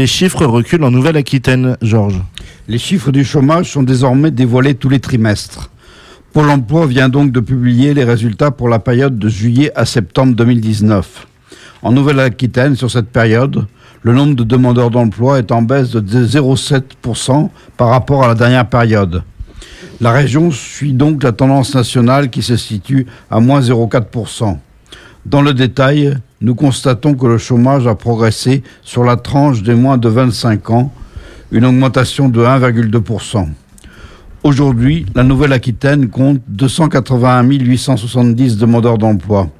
Les chiffres reculent en Nouvelle-Aquitaine, Georges. Les chiffres du chômage sont désormais dévoilés tous les trimestres. Pôle emploi vient donc de publier les résultats pour la période de juillet à septembre 2019. En Nouvelle-Aquitaine, sur cette période, le nombre de demandeurs d'emploi est en baisse de 0,7% par rapport à la dernière période. La région suit donc la tendance nationale qui se situe à moins 0,4%. Dans le détail, nous constatons que le chômage a progressé sur la tranche des moins de 25 ans, une augmentation de 1,2%. Aujourd'hui, la Nouvelle-Aquitaine compte 281 870 demandeurs d'emploi.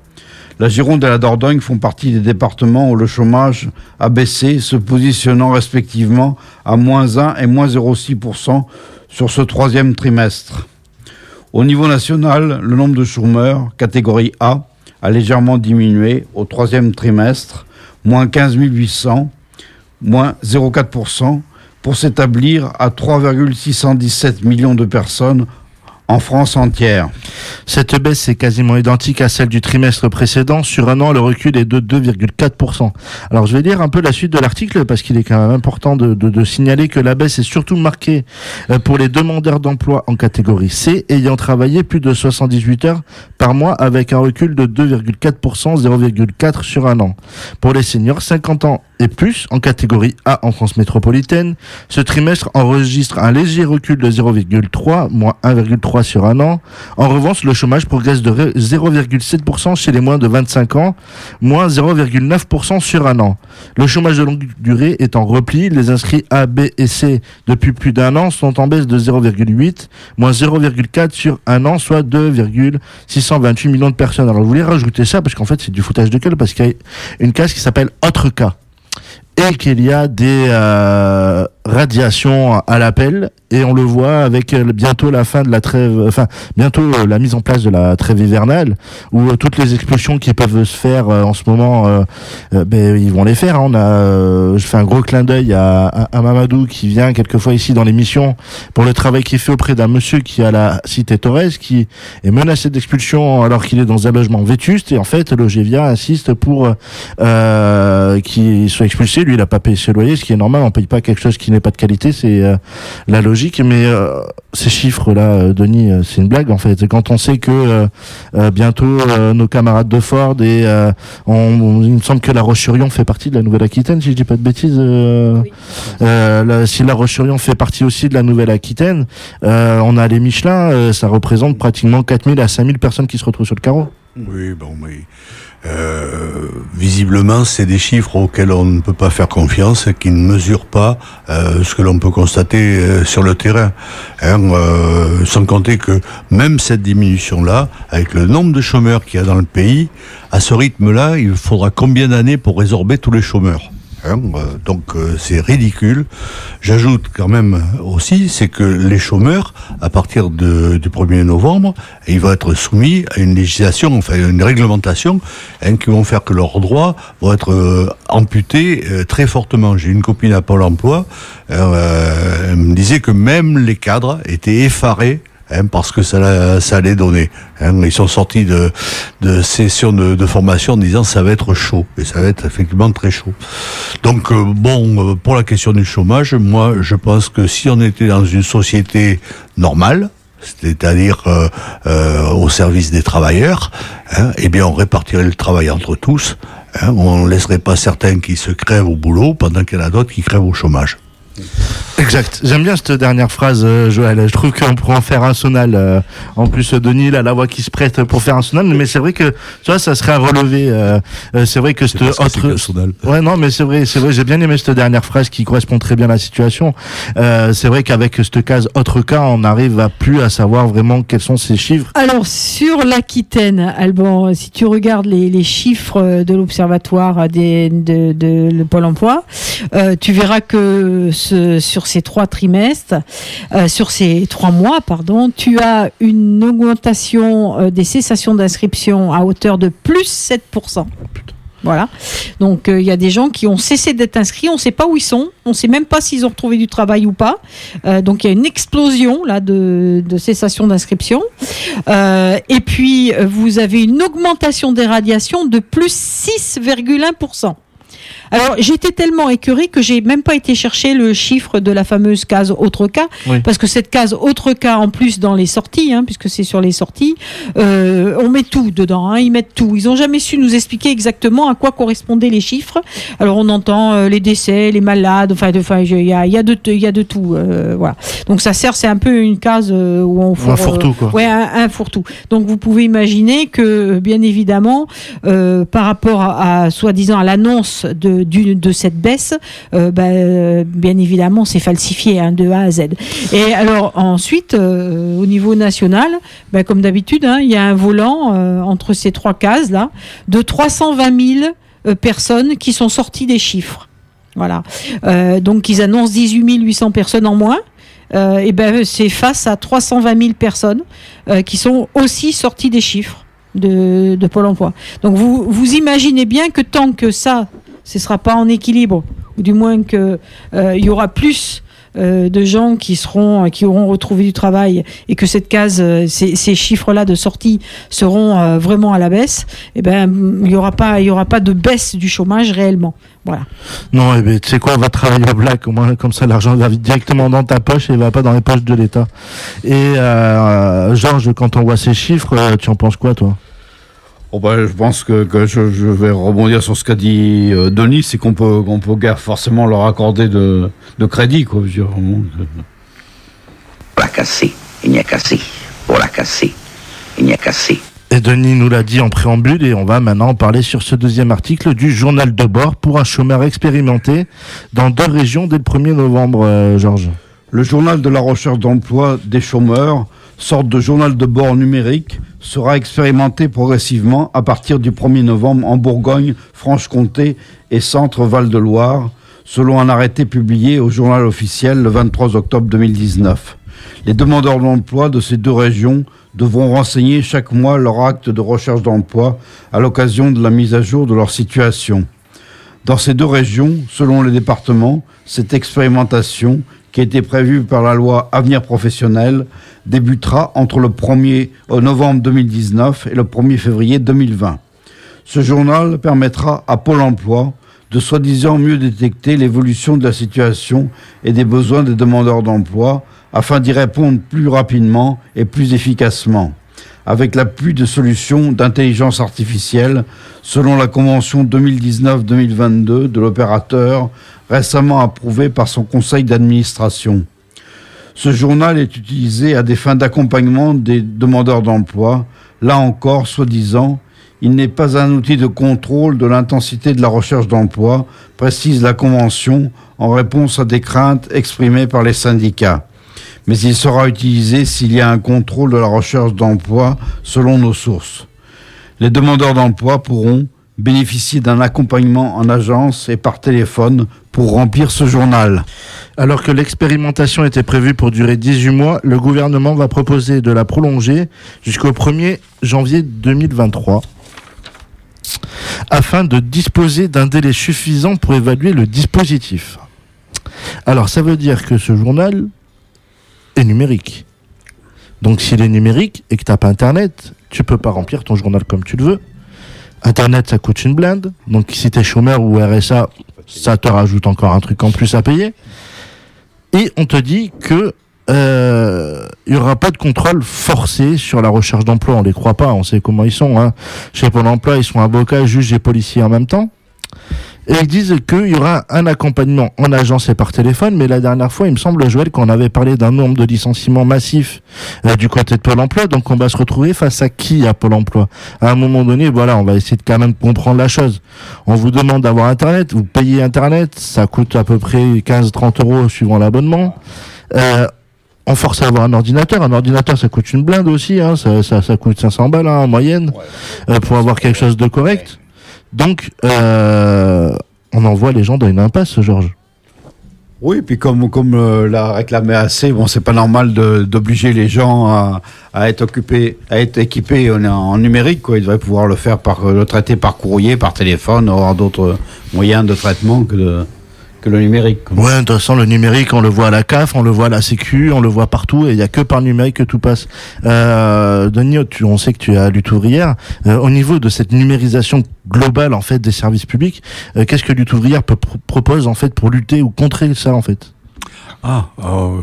La Gironde et la Dordogne font partie des départements où le chômage a baissé, se positionnant respectivement à moins 1 et moins 0,6% sur ce troisième trimestre. Au niveau national, le nombre de chômeurs, catégorie A, a légèrement diminué au troisième trimestre, moins 15 800, moins 0,4%, pour s'établir à 3,617 millions de personnes en France entière. Cette baisse est quasiment identique à celle du trimestre précédent. Sur un an, le recul est de 2,4%. Alors je vais lire un peu la suite de l'article parce qu'il est quand même important de, de, signaler que la baisse est surtout marquée euh, pour les demandeurs d'emploi en catégorie C ayant travaillé plus de 78 heures par mois avec un recul de 2,4%, 0,4 sur un an. Pour les seniors, 50 ans et plus en catégorie A en France métropolitaine, ce trimestre enregistre un léger recul de 0,3, moins 1,3 sur un an. En revanche, le chômage progresse de 0,7% chez les moins de 25 ans, moins 0,9% sur un an. Le chômage de longue durée est en repli. Les inscrits A, B et C depuis plus d'un an sont en baisse de 0,8, moins 0,4 sur un an, soit 2,628 millions de personnes. Alors je voulais rajouter ça parce qu'en fait c'est du foutage de gueule parce qu'il y a une case qui s'appelle autre cas et qu'il y a des euh, radiations à l'appel et on le voit avec euh, bientôt la fin de la trêve, enfin bientôt euh, la mise en place de la trêve hivernale où euh, toutes les expulsions qui peuvent se faire en ce moment, ben, ils vont les faire. Hein. On a, je fais un gros clin d'œil à, Mamadou qui vient quelquefois ici dans l'émission pour le travail qu'il fait auprès d'un monsieur qui a la cité Torres qui est menacé d'expulsion alors qu'il est dans un logement vétuste et en fait l'OGVIA insiste pour euh, qu'il soit expulsé. Lui, il a pas payé ses loyers, ce qui est normal. On paye pas quelque chose qui n'est pas de qualité, c'est euh, la logique. Mais euh, ces chiffres-là, euh, Denis, c'est une blague en fait. Quand on sait que bientôt nos camarades de Ford et on, on, il me semble que la Roche-sur-Yon fait partie de la Nouvelle-Aquitaine, si je dis pas de bêtises. Oui. La, si la Roche-sur-Yon fait partie aussi de la Nouvelle-Aquitaine, on a les Michelin, ça représente pratiquement 4000 à 5000 personnes qui se retrouvent sur le carreau. Oui, bon, mais euh, visiblement, c'est des chiffres auxquels on ne peut pas faire confiance et qui ne mesurent pas euh, ce que l'on peut constater euh, sur le terrain. Hein, sans compter que même cette diminution-là, avec le nombre de chômeurs qu'il y a dans le pays, à ce rythme-là, il faudra combien d'années pour résorber tous les chômeurs? Hein, donc euh, c'est ridicule. J'ajoute quand même aussi, c'est que les chômeurs, à partir du 1er novembre, ils vont être soumis à une législation, enfin une réglementation, hein, qui vont faire que leurs droits vont être euh, amputés euh, très fortement. J'ai une copine à Pôle Emploi, elle me disait que même les cadres étaient effarés Hein, parce que ça, ça allait donner. Hein. Ils sont sortis de, de sessions de, de, formation en disant ça va être chaud. Et ça va être effectivement très chaud. Donc, euh, bon, euh, pour la question du chômage, moi, je pense que si on était dans une société normale, c'est-à-dire euh, euh, au service des travailleurs, hein, eh bien on répartirait le travail entre tous. Hein, on ne laisserait pas certains qui se crèvent au boulot pendant qu'il y en a d'autres qui crèvent au chômage. Exact. J'aime bien cette dernière phrase, euh, Joël. Je trouve qu'on pourrait en faire un sonal. Euh, en plus, Denis, il a la voix qui se prête pour faire un sonal. Mais c'est vrai que, tu vois, ça serait à relever. Euh, c'est vrai que cette autre. Ouais, non, mais c'est vrai, c'est vrai. J'ai bien aimé cette dernière phrase qui correspond très bien à la situation. c'est vrai qu'avec cette case autre cas, on n'arrive à plus à savoir vraiment quels sont ces chiffres. Alors, sur l'Aquitaine, Alban, si tu regardes les, les chiffres de l'Observatoire des, de, de, de, Pôle emploi, tu verras que ce, sur ces trois trimestres, euh, sur ces trois mois, pardon, tu as une augmentation euh, des cessations d'inscription à hauteur de plus 7%. Voilà. Donc il euh, y a des gens qui ont cessé d'être inscrits, on ne sait pas où ils sont, on ne sait même pas s'ils ont retrouvé du travail ou pas. Euh, donc il y a une explosion là de, de cessation d'inscription. Euh, et puis vous avez une augmentation des radiations de plus 6,1%. Alors j'étais tellement écœurée que j'ai même pas été chercher le chiffre de la fameuse case autre cas, Oui. parce que cette case autre cas en plus dans les sorties, hein, puisque c'est sur les sorties, euh, on met tout dedans, hein, ils mettent tout. Ils ont jamais su nous expliquer exactement à quoi correspondaient les chiffres. Alors on entend euh, les décès, les malades, enfin il y a, il y a de il y a de tout, euh, voilà. Donc ça sert, c'est un peu une case euh, où on Un fourre-tout, quoi. Ouais, un, un fourre-tout. Donc vous pouvez imaginer que, bien évidemment, euh, par rapport à, à, soi-disant à l'annonce de, de cette baisse, euh, bah, euh, bien évidemment, c'est falsifié hein, de A à Z. Et alors ensuite, euh, au niveau national, bah, comme d'habitude, hein, il y a un volant entre ces trois cases là de 320 000 euh, personnes qui sont sorties des chiffres. Voilà. Donc ils annoncent 18 800 personnes en moins. Et ben c'est face à 320 000 personnes qui sont aussi sorties des chiffres de, de Pôle Emploi. Donc vous vous imaginez bien que tant que ça, ce sera pas en équilibre, ou du moins que euh, y aura plus euh, de gens qui seront, qui auront retrouvé du travail et que cette case, euh, ces, ces chiffres-là de sortie seront vraiment à la baisse, et ben il y aura pas, aura pas de baisse du chômage réellement. Voilà. Non, eh ben, tu sais quoi, va travailler au black, au moins comme ça l'argent va directement dans ta poche et va pas dans les poches de l'État. Et Georges, quand on voit ces chiffres, tu en penses quoi toi? Oh bah, je pense que, que je, je vais rebondir sur ce qu'a dit euh, Denis, c'est qu'on peut, qu'on peut guère forcément leur accorder de, de crédit. Quoi, je veux dire, vraiment, Pour la casser, il n'y a cassé. Pour la casser, il n'y a cassé. Et Denis nous l'a dit en préambule et on va maintenant parler sur ce deuxième article du journal de bord pour un chômeur expérimenté dans deux régions dès le 1er novembre, euh, Georges. Le journal de la recherche d'emploi des chômeurs, sorte de journal de bord numérique, sera expérimenté progressivement à partir du 1er novembre en Bourgogne, Franche-Comté et Centre Val-de-Loire, selon un arrêté publié au journal officiel le 23 octobre 2019. Les demandeurs d'emploi de ces deux régions devront renseigner chaque mois leur acte de recherche d'emploi à l'occasion de la mise à jour de leur situation. Dans ces deux régions, selon les départements, cette expérimentation, qui a été prévue par la loi Avenir professionnel, débutera entre le 1er novembre 2019 et le 1er février 2020. Ce journal permettra à Pôle emploi de soi-disant mieux détecter l'évolution de la situation et des besoins des demandeurs d'emploi afin d'y répondre plus rapidement et plus efficacement, avec l'appui de solutions d'intelligence artificielle selon la convention 2019-2022 de l'opérateur récemment approuvée par son conseil d'administration. Ce journal est utilisé à des fins d'accompagnement des demandeurs d'emploi. Là encore, soi-disant, il n'est pas un outil de contrôle de l'intensité de la recherche d'emploi, précise la Convention en réponse à des craintes exprimées par les syndicats. Mais il sera utilisé s'il y a un contrôle de la recherche d'emploi selon nos sources. Les demandeurs d'emploi pourront bénéficier d'un accompagnement en agence et par téléphone pour remplir ce journal. Alors que l'expérimentation était prévue pour durer 18 mois, le gouvernement va proposer de la prolonger jusqu'au 1er janvier 2023 afin de disposer d'un délai suffisant pour évaluer le dispositif. Alors ça veut dire que ce journal est numérique. Donc s'il est numérique et que tu n'as pas Internet, tu peux pas remplir ton journal comme tu le veux. Internet, ça coûte une blinde. Donc si tu es chômeur ou RSA, ça te rajoute encore un truc en plus à payer. Et on te dit que euh, il aura pas de contrôle forcé sur la recherche d'emploi. On les croit pas. On sait comment ils sont. Hein. Chez Pôle Emploi, ils sont avocats, juges et policiers en même temps. Et ils disent qu'il y aura un accompagnement en agence et par téléphone, mais la dernière fois, il me semble, Joël, qu'on avait parlé d'un nombre de licenciements massifs euh, du côté de Pôle emploi, donc on va se retrouver face à qui à Pôle emploi? À un moment donné, voilà, on va essayer de quand même comprendre la chose. On vous demande d'avoir Internet, vous payez Internet, ça coûte à peu près 15-30 euros suivant l'abonnement. Euh, on force à avoir un ordinateur. Un ordinateur, ça coûte une blinde aussi. Hein. Ça, ça, ça coûte 500 balles hein, en moyenne euh, pour avoir quelque chose de correct. Donc, euh, on envoie les gens dans une impasse, Georges. Oui, puis comme, comme euh, l'a réclamé assez, bon, c'est pas normal d'obliger les gens à, à être occupés, à être équipés en, en numérique, quoi. Ils devraient pouvoir le faire par, le traiter par courrier, par téléphone, avoir d'autres moyens de traitement que de, que le numérique. Ouais, de toute façon, le numérique, on le voit à la CAF, on le voit à la Sécu, on le voit partout, et il n'y a que par le numérique que tout passe. Euh, Denis, tu, on sait que tu es à lutte ouvrière. Euh, au niveau de cette numérisation globale, en fait, des services publics, euh, qu'est-ce que lutte ouvrière peut, propose, en fait, pour lutter ou contrer ça, en fait? Ah,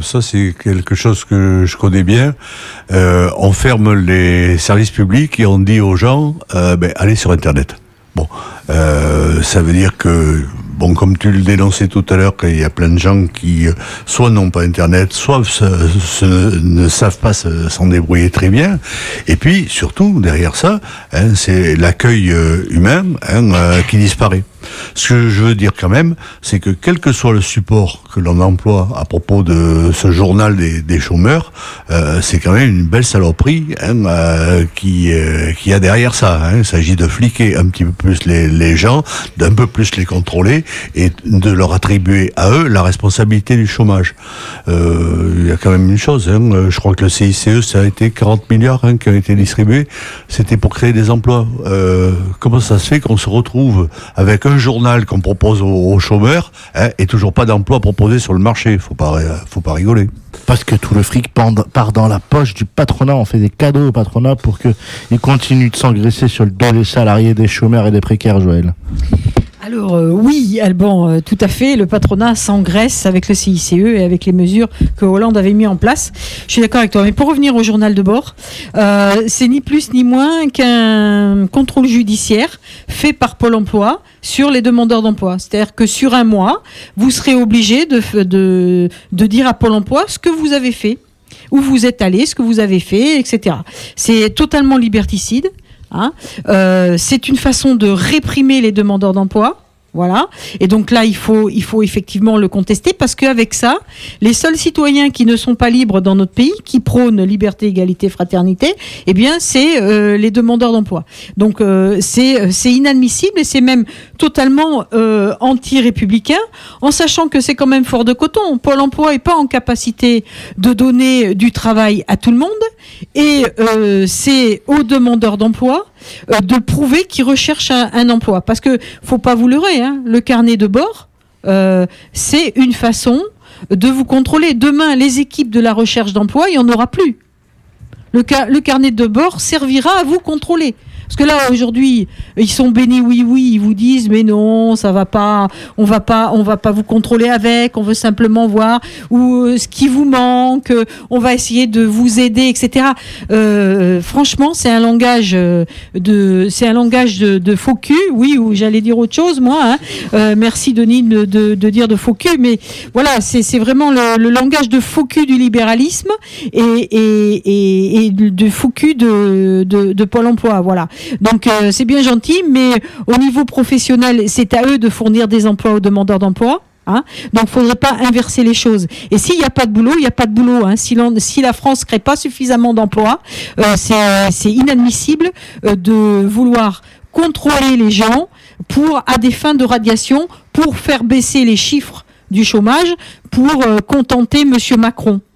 ça c'est quelque chose que je connais bien. Euh, on ferme les services publics et on dit aux gens, euh, ben, allez sur Internet. Bon, euh, ça veut dire que bon, comme tu le dénonçais tout à l'heure, qu'il y a plein de gens qui euh, soit n'ont pas Internet, soit ne savent pas s'en débrouiller très bien. Et puis, surtout, derrière ça, hein, c'est l'accueil euh, humain hein, qui disparaît. Ce que je veux dire quand même, c'est que quel que soit le support que l'on emploie à propos de ce journal des, chômeurs, c'est quand même une belle saloperie hein, euh, qui, qui a derrière ça. Hein. Il s'agit de fliquer un petit peu plus les, les gens, d'un peu plus les contrôler et de leur attribuer à eux la responsabilité du chômage. Euh, il y a quand même une chose, hein, je crois que le CICE, ça a été 40 milliards hein, qui ont été distribués, c'était pour créer des emplois. Euh, comment ça se fait qu'on se retrouve avec un journal qu'on propose aux, chômeurs hein, et toujours pas d'emploi proposé sur le marché? Faut pas, faut pas rigoler. Parce que tout le fric part dans la poche du patronat. On fait des cadeaux au patronat pour qu'il continue de s'engraisser sur le dos des salariés, des chômeurs et des précaires, Joël. Alors euh, oui, Alban, euh, tout à fait. Le patronat s'engraisse avec le CICE et avec les mesures que Hollande avait mis en place. Je suis d'accord avec toi. Mais pour revenir au journal de bord, euh, c'est ni plus ni moins qu'un contrôle judiciaire fait par Pôle Emploi sur les demandeurs d'emploi. C'est-à-dire que sur un mois, vous serez obligé de, de, de dire à Pôle Emploi ce que vous avez fait où vous êtes allé, ce que vous avez fait, etc. C'est totalement liberticide. Hein. Euh, c'est une façon de réprimer les demandeurs d'emploi. Voilà. Et donc là, il faut, il faut effectivement le contester parce qu'avec ça, les seuls citoyens qui ne sont pas libres dans notre pays, qui prônent liberté, égalité, fraternité, eh bien, c'est euh, les demandeurs d'emploi. Donc euh, c'est inadmissible et c'est même totalement euh, anti-républicain, en sachant que c'est quand même fort de coton. Pôle Emploi est pas en capacité de donner du travail à tout le monde et c'est aux demandeurs d'emploi de prouver qu'ils recherchent un, emploi. Parce que faut pas vous leurrer. Hein. le carnet de bord, euh, c'est une façon de vous contrôler. Demain, les équipes de la recherche d'emploi, il n'y en aura plus. Le, carnet de bord servira à vous contrôler. Parce que là aujourd'hui, ils sont bénis, oui, oui, ils vous disent, mais non, ça va pas, on va pas, on va pas vous contrôler avec, on veut simplement voir où euh, ce qui vous manque, euh, on va essayer de vous aider, etc. Euh, franchement, c'est un langage de, c'est un langage de, de oui, ou j'allais dire autre chose, moi. Hein. Euh, merci Denis de, de, de, dire de faux mais voilà, c'est vraiment le, le, langage de faux du libéralisme et, et, et, et de faux de, de, de Pôle Emploi, voilà. Donc euh, c'est bien gentil, mais au niveau professionnel, c'est à eux de fournir des emplois aux demandeurs d'emploi. Hein Donc, il faudrait pas inverser les choses. Et s'il n'y a pas de boulot, il n'y a pas de boulot. Hein. Si, la France crée pas suffisamment d'emplois, euh, c'est inadmissible euh, de vouloir contrôler les gens pour à des fins de radiation, pour faire baisser les chiffres du chômage, pour contenter Monsieur Macron.